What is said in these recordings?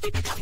stick it up.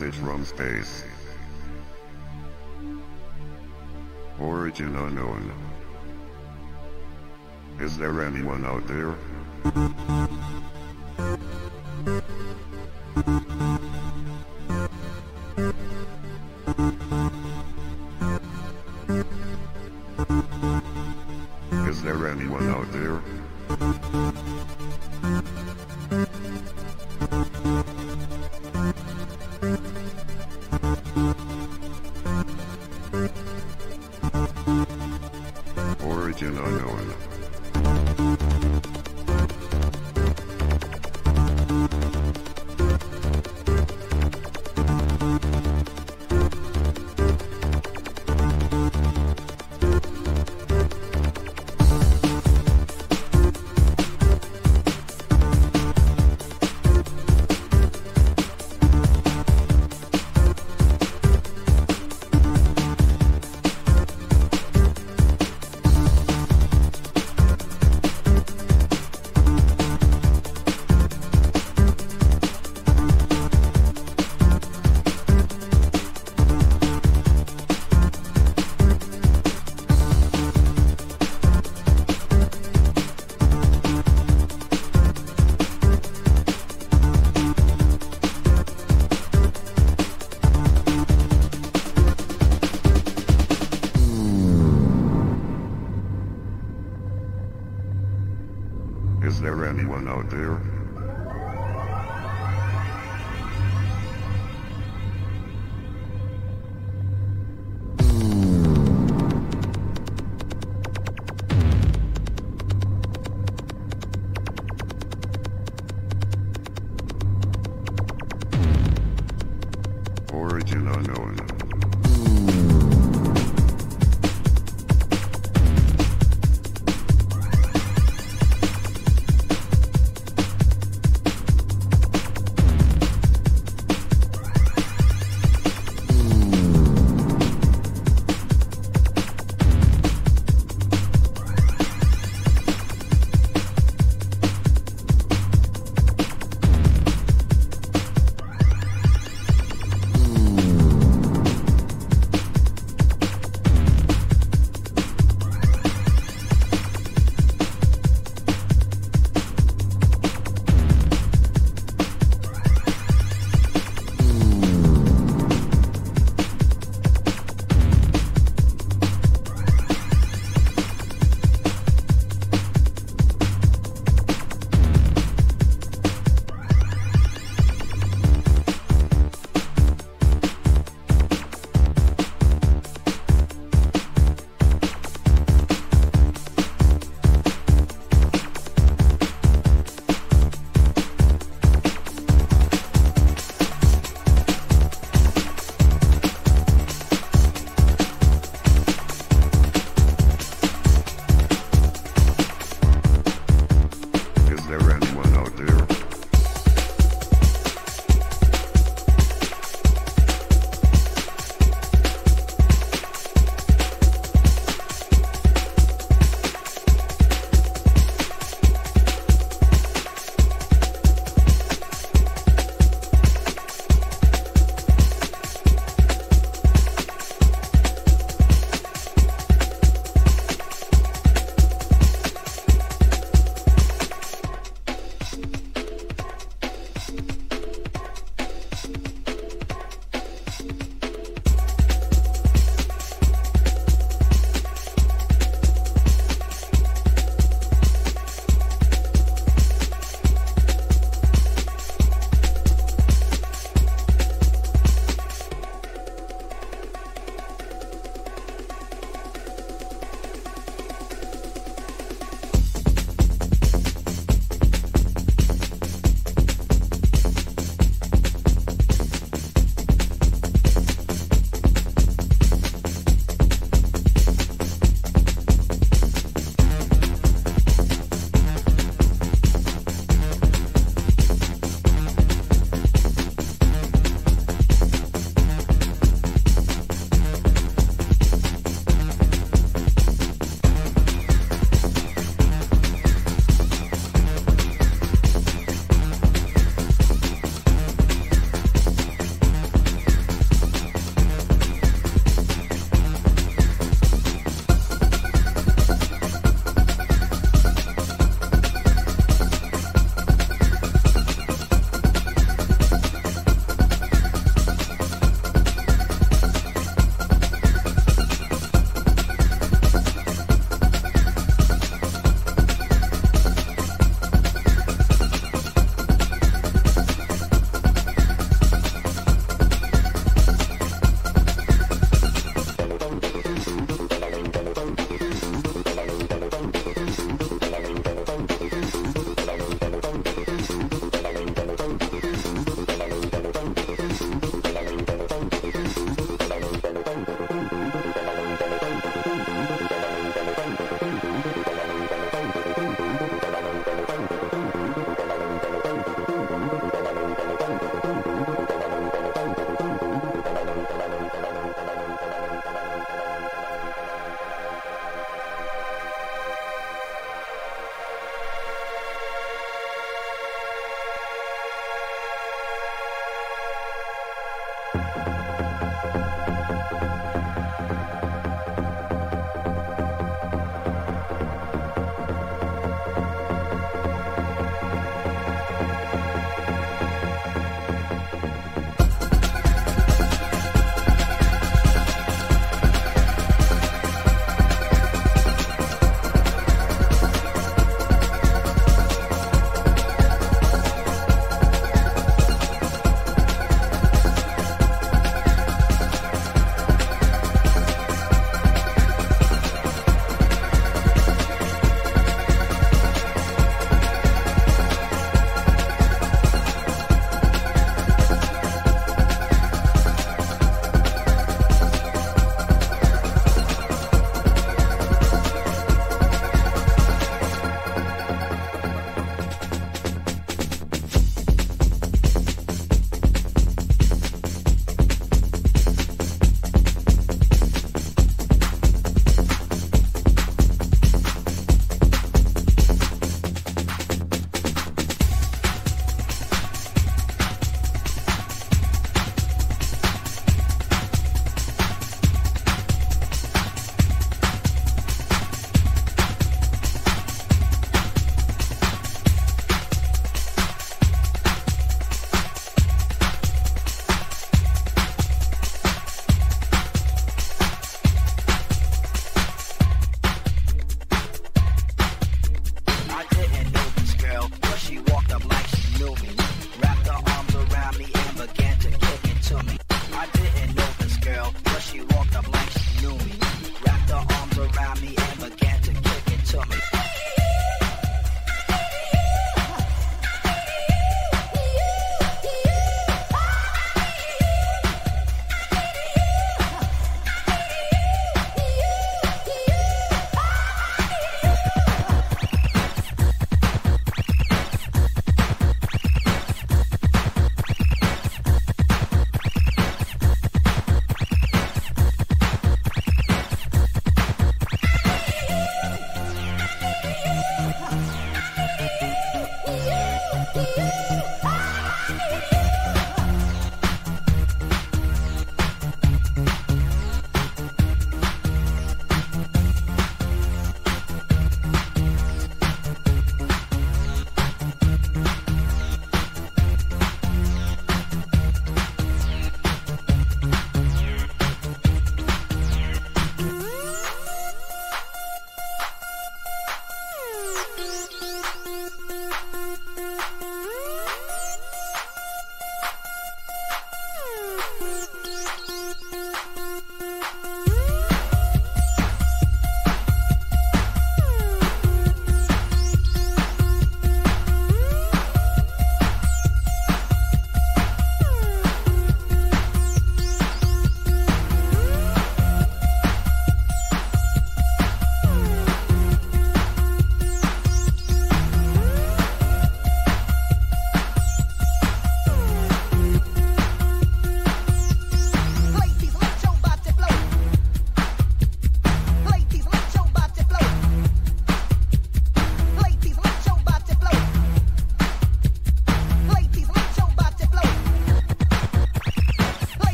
Message from space. Origin unknown. Is there anyone out there?